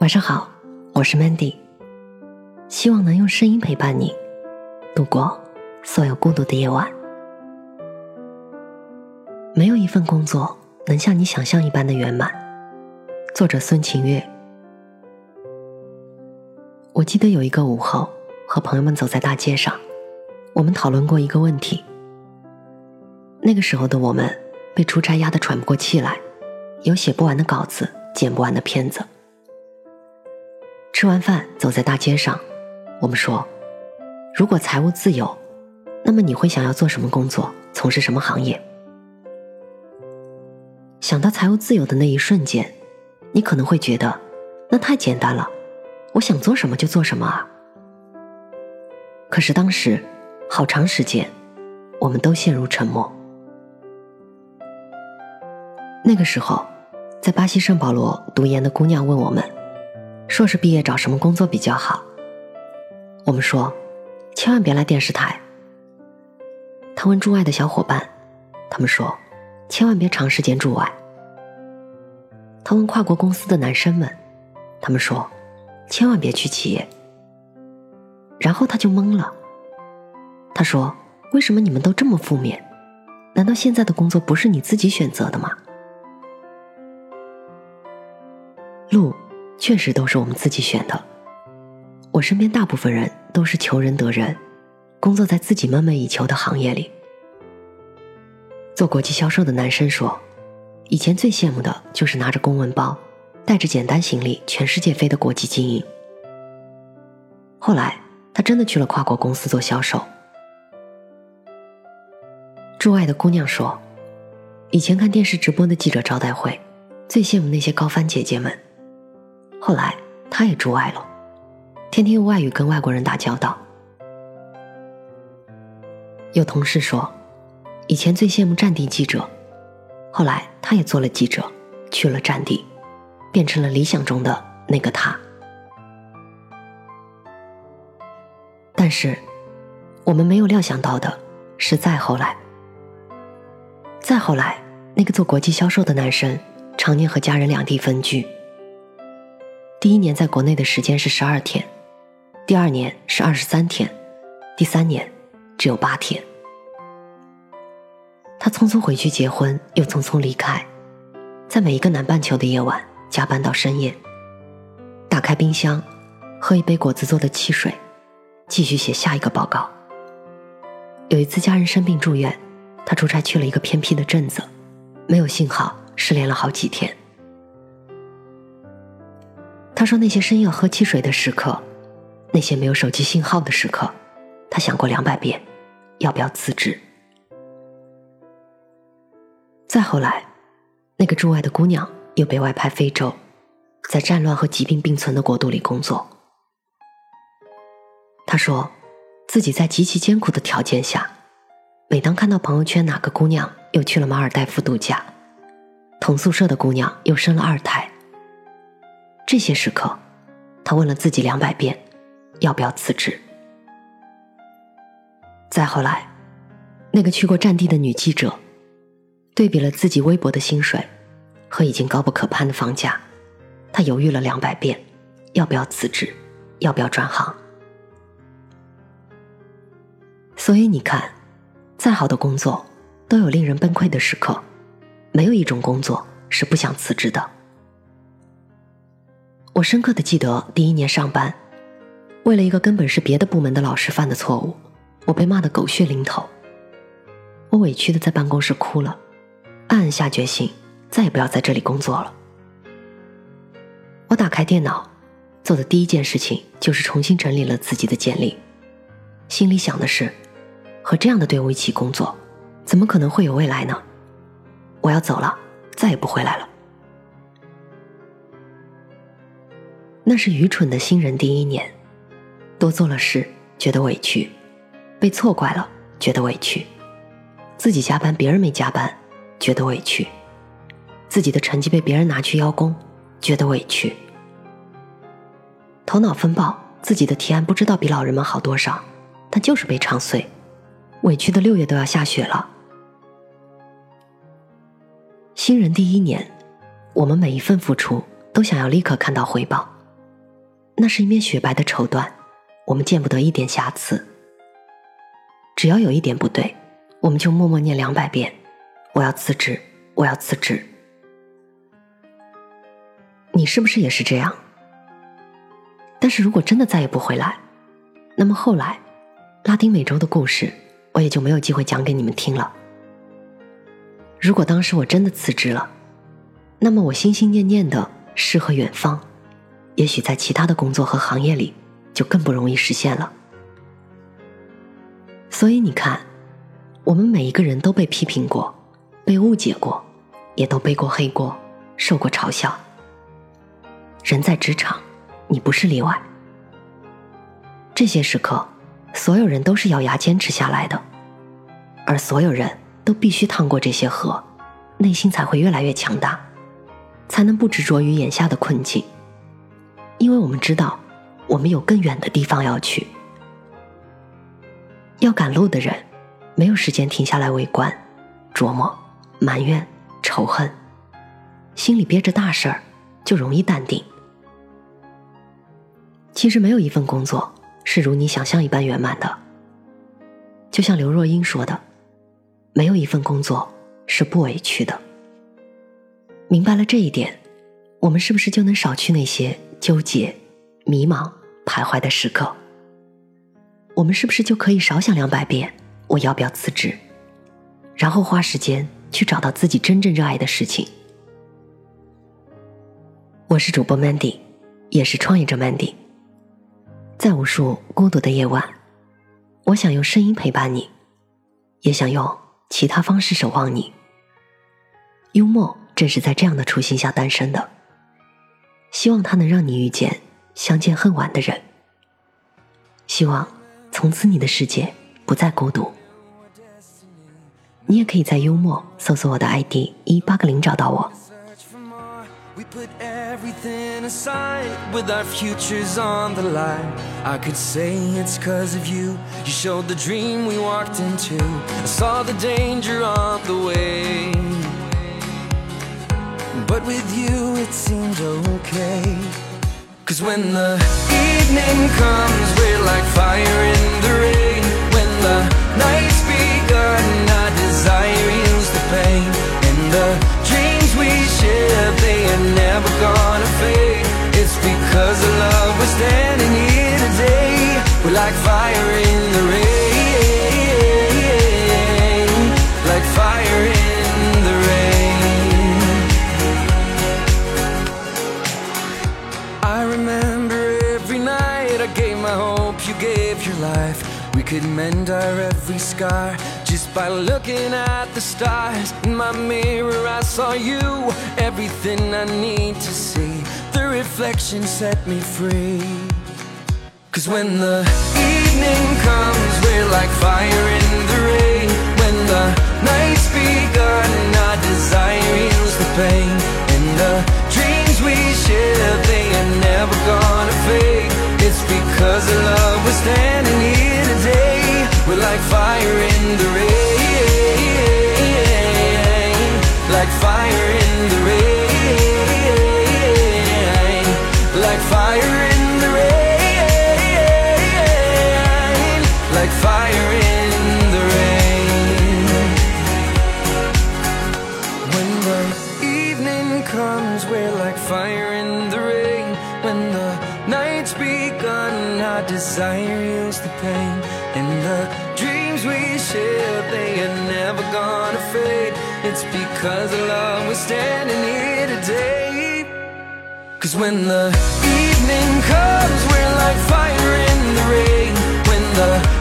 晚上好，我是 Mandy，希望能用声音陪伴你度过所有孤独的夜晚。没有一份工作能像你想象一般的圆满。作者孙晴月。我记得有一个午后，和朋友们走在大街上，我们讨论过一个问题。那个时候的我们被出差压得喘不过气来，有写不完的稿子，剪不完的片子。吃完饭，走在大街上，我们说：“如果财务自由，那么你会想要做什么工作，从事什么行业？”想到财务自由的那一瞬间，你可能会觉得，那太简单了，我想做什么就做什么啊。可是当时，好长时间，我们都陷入沉默。那个时候，在巴西圣保罗读研的姑娘问我们。硕士毕业找什么工作比较好？我们说，千万别来电视台。他问驻外的小伙伴，他们说，千万别长时间驻外。他问跨国公司的男生们，他们说，千万别去企业。然后他就懵了。他说：“为什么你们都这么负面？难道现在的工作不是你自己选择的吗？”路。确实都是我们自己选的。我身边大部分人都是求人得人，工作在自己梦寐以求的行业里。做国际销售的男生说，以前最羡慕的就是拿着公文包，带着简单行李全世界飞的国际精英。后来他真的去了跨国公司做销售。驻外的姑娘说，以前看电视直播的记者招待会，最羡慕那些高帆姐姐们。后来，他也驻外了，天天用外语跟外国人打交道。有同事说，以前最羡慕战地记者，后来他也做了记者，去了战地，变成了理想中的那个他。但是，我们没有料想到的是，再后来，再后来，那个做国际销售的男生，常年和家人两地分居。第一年在国内的时间是十二天，第二年是二十三天，第三年只有八天。他匆匆回去结婚，又匆匆离开，在每一个南半球的夜晚加班到深夜，打开冰箱，喝一杯果子做的汽水，继续写下一个报告。有一次家人生病住院，他出差去了一个偏僻的镇子，没有信号，失联了好几天。他说：“那些深夜喝汽水的时刻，那些没有手机信号的时刻，他想过两百遍，要不要辞职。”再后来，那个驻外的姑娘又被外派非洲，在战乱和疾病并存的国度里工作。他说，自己在极其艰苦的条件下，每当看到朋友圈哪个姑娘又去了马尔代夫度假，同宿舍的姑娘又生了二胎。这些时刻，他问了自己两百遍，要不要辞职。再后来，那个去过战地的女记者，对比了自己微薄的薪水和已经高不可攀的房价，她犹豫了两百遍，要不要辞职，要不要转行。所以你看，再好的工作，都有令人崩溃的时刻，没有一种工作是不想辞职的。我深刻的记得第一年上班，为了一个根本是别的部门的老师犯的错误，我被骂得狗血淋头。我委屈的在办公室哭了，暗暗下决心，再也不要在这里工作了。我打开电脑，做的第一件事情就是重新整理了自己的简历，心里想的是，和这样的队伍一起工作，怎么可能会有未来呢？我要走了，再也不回来了。那是愚蠢的新人第一年，多做了事觉得委屈，被错怪了觉得委屈，自己加班别人没加班觉得委屈，自己的成绩被别人拿去邀功觉得委屈，头脑风暴，自己的提案不知道比老人们好多少，但就是被唱碎，委屈的六月都要下雪了。新人第一年，我们每一份付出都想要立刻看到回报。那是一面雪白的绸缎，我们见不得一点瑕疵。只要有一点不对，我们就默默念两百遍：“我要辞职，我要辞职。”你是不是也是这样？但是如果真的再也不回来，那么后来拉丁美洲的故事，我也就没有机会讲给你们听了。如果当时我真的辞职了，那么我心心念念的诗和远方，也许在其他的工作和行业里就更不容易实现了。所以你看，我们每一个人都被批评过，被误解过，也都背过黑锅，受过嘲笑。人在职场，你不是例外。这些时刻，所有人都是咬牙坚持下来的，而所有人。都必须趟过这些河，内心才会越来越强大，才能不执着于眼下的困境。因为我们知道，我们有更远的地方要去。要赶路的人，没有时间停下来围观、琢磨、埋怨、仇恨，心里憋着大事儿，就容易淡定。其实没有一份工作是如你想象一般圆满的，就像刘若英说的。没有一份工作是不委屈的。明白了这一点，我们是不是就能少去那些纠结、迷茫、徘徊的时刻？我们是不是就可以少想两百遍我要不要辞职，然后花时间去找到自己真正热爱的事情？我是主播 Mandy，也是创业者 Mandy。在无数孤独的夜晚，我想用声音陪伴你，也想用。其他方式守望你，幽默正是在这样的初心下诞生的。希望它能让你遇见相见恨晚的人。希望从此你的世界不再孤独。你也可以在幽默搜索我的 ID 一八个零找到我。We put everything aside with our futures on the line. I could say it's cause of you. You showed the dream we walked into. I saw the danger on the way. But with you it seemed okay. Cause when the evening comes, we're like fire in the rain. When the night's begun, our desire heals the pain. And the dreams we share, they are never gonna fade It's because of love we're standing here today We're like fire in the rain could mend our every scar just by looking at the stars in my mirror, I saw you. Everything I need to see. The reflection set me free. Cause when the evening comes, we're like fire in the rain. When the night's begun, our desire like fire in the rain. Like fire in the rain. Like fire desire heals the pain and the dreams we share, they are never gonna fade. It's because of love we're standing here today. Cause when the evening comes, we're like fire in the rain. When the